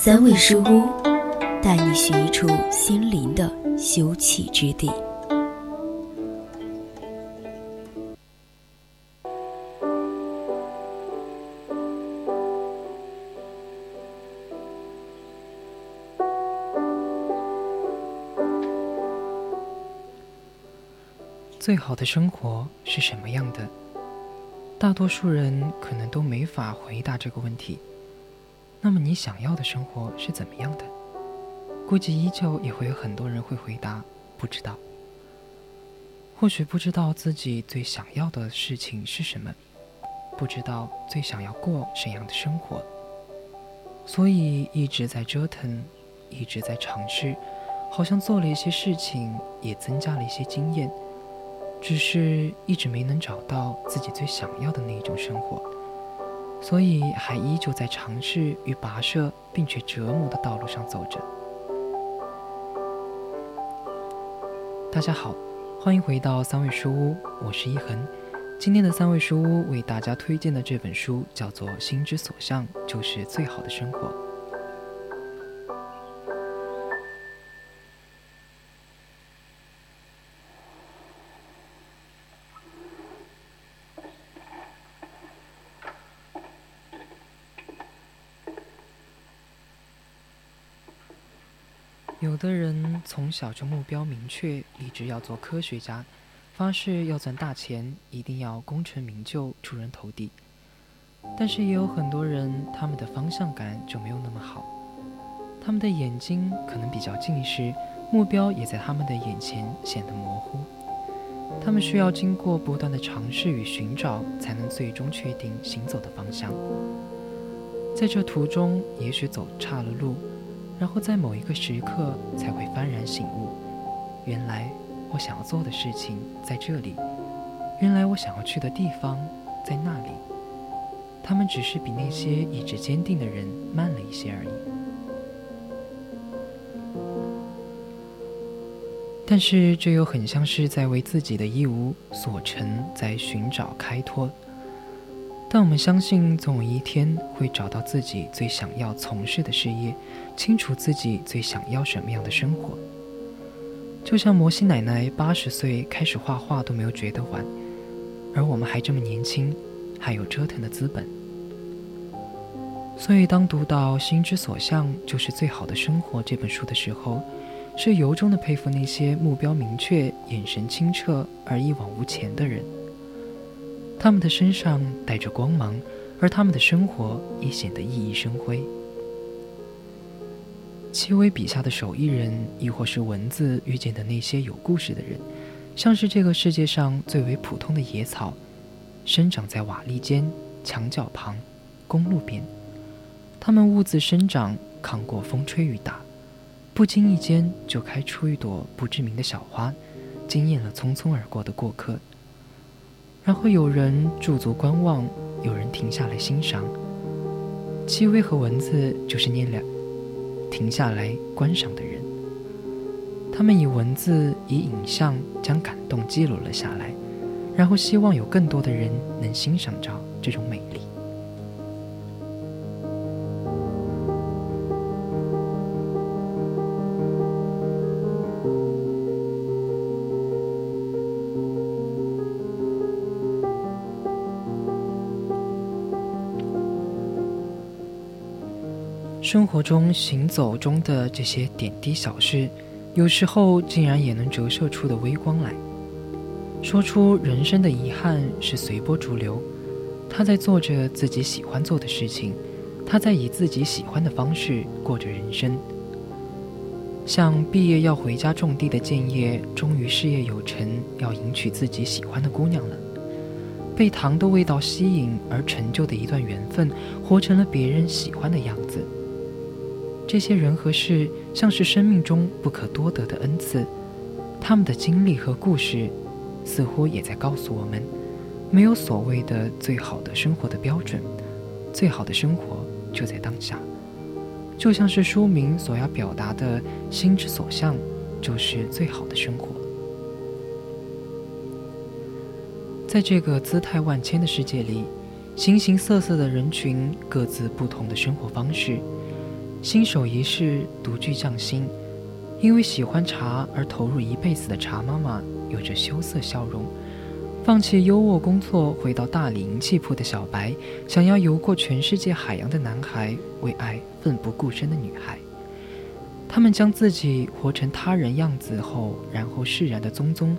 三味书屋，带你寻一处心灵的休憩之地。最好的生活是什么样的？大多数人可能都没法回答这个问题。那么你想要的生活是怎么样的？估计依旧也会有很多人会回答不知道。或许不知道自己最想要的事情是什么，不知道最想要过怎样的生活，所以一直在折腾，一直在尝试，好像做了一些事情，也增加了一些经验。只是一直没能找到自己最想要的那一种生活，所以还依旧在尝试与跋涉并且折磨的道路上走着。大家好，欢迎回到三味书屋，我是一恒。今天的三味书屋为大家推荐的这本书叫做《心之所向，就是最好的生活》。有的人从小就目标明确，立志要做科学家，发誓要赚大钱，一定要功成名就、出人头地。但是也有很多人，他们的方向感就没有那么好，他们的眼睛可能比较近视，目标也在他们的眼前显得模糊。他们需要经过不断的尝试与寻找，才能最终确定行走的方向。在这途中，也许走岔了路。然后在某一个时刻才会幡然醒悟，原来我想要做的事情在这里，原来我想要去的地方在那里。他们只是比那些意志坚定的人慢了一些而已。但是这又很像是在为自己的一无所成在寻找开脱。但我们相信，总有一天会找到自己最想要从事的事业，清楚自己最想要什么样的生活。就像摩西奶奶八十岁开始画画都没有觉得晚，而我们还这么年轻，还有折腾的资本。所以，当读到《心之所向，就是最好的生活》这本书的时候，是由衷的佩服那些目标明确、眼神清澈而一往无前的人。他们的身上带着光芒，而他们的生活也显得熠熠生辉。戚薇笔下的手艺人，亦或是文字遇见的那些有故事的人，像是这个世界上最为普通的野草，生长在瓦砾间、墙角旁、公路边。它们兀自生长，抗过风吹雨打，不经意间就开出一朵不知名的小花，惊艳了匆匆而过的过客。然后有人驻足观望，有人停下来欣赏。戚薇和文字就是那两停下来观赏的人。他们以文字、以影像将感动记录了下来，然后希望有更多的人能欣赏着这种美丽。生活中行走中的这些点滴小事，有时候竟然也能折射出的微光来。说出人生的遗憾是随波逐流，他在做着自己喜欢做的事情，他在以自己喜欢的方式过着人生。像毕业要回家种地的建业，终于事业有成，要迎娶自己喜欢的姑娘了。被糖的味道吸引而成就的一段缘分，活成了别人喜欢的样子。这些人和事像是生命中不可多得的恩赐，他们的经历和故事，似乎也在告诉我们，没有所谓的最好的生活的标准，最好的生活就在当下。就像是书名所要表达的“心之所向”，就是最好的生活。在这个姿态万千的世界里，形形色色的人群，各自不同的生活方式。新手一世独具匠心，因为喜欢茶而投入一辈子的茶妈妈，有着羞涩笑容。放弃优渥工作，回到大理银器铺的小白，想要游过全世界海洋的男孩，为爱奋不顾身的女孩。他们将自己活成他人样子后，然后释然的宗宗。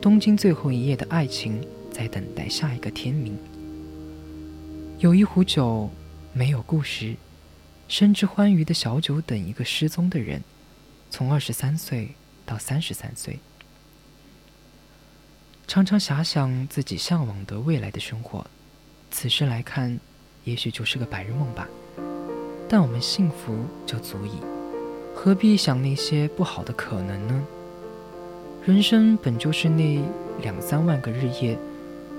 东京最后一夜的爱情，在等待下一个天明。有一壶酒，没有故事，深知欢愉的小酒，等一个失踪的人，从二十三岁到三十三岁。常常遐想自己向往的未来的生活，此时来看，也许就是个白日梦吧。但我们幸福就足矣，何必想那些不好的可能呢？人生本就是那两三万个日夜，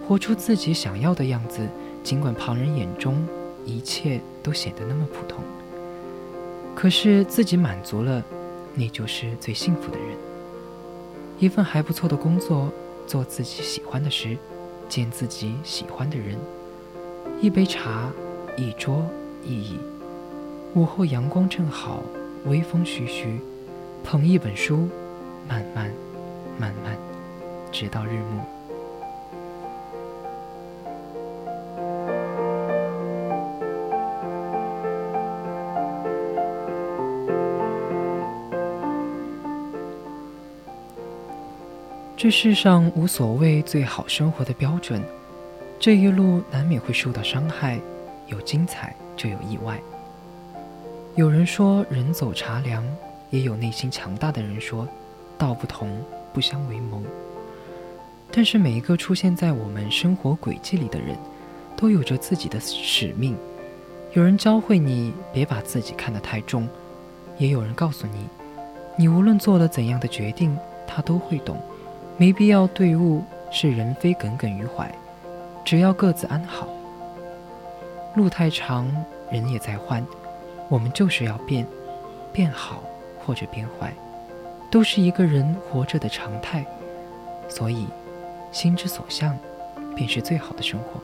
活出自己想要的样子，尽管旁人眼中一切都显得那么普通，可是自己满足了，你就是最幸福的人。一份还不错的工作。做自己喜欢的事，见自己喜欢的人，一杯茶，一桌一椅，午后阳光正好，微风徐徐，捧一本书，慢慢，慢慢，直到日暮。这世上无所谓最好生活的标准，这一路难免会受到伤害，有精彩就有意外。有人说人走茶凉，也有内心强大的人说道不同不相为谋。但是每一个出现在我们生活轨迹里的人，都有着自己的使命。有人教会你别把自己看得太重，也有人告诉你，你无论做了怎样的决定，他都会懂。没必要对物是人非耿耿于怀，只要各自安好。路太长，人也在换，我们就是要变，变好或者变坏，都是一个人活着的常态。所以，心之所向，便是最好的生活。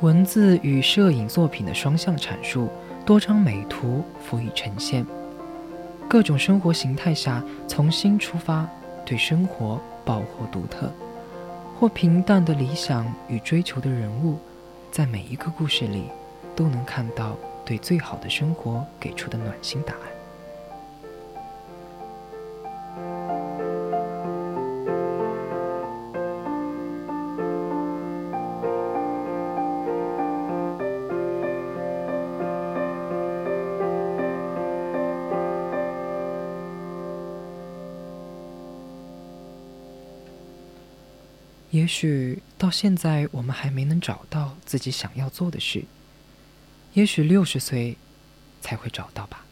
文字与摄影作品的双向阐述，多张美图辅以呈现。各种生活形态下，从心出发，对生活抱或独特，或平淡的理想与追求的人物，在每一个故事里，都能看到对最好的生活给出的暖心答案。也许到现在我们还没能找到自己想要做的事，也许六十岁才会找到吧。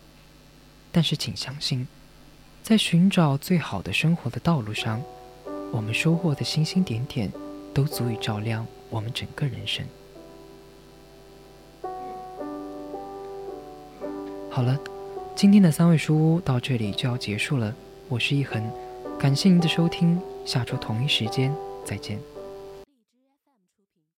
但是请相信，在寻找最好的生活的道路上，我们收获的星星点点，都足以照亮我们整个人生。好了，今天的三味书屋到这里就要结束了。我是一恒，感谢您的收听，下周同一时间。再见。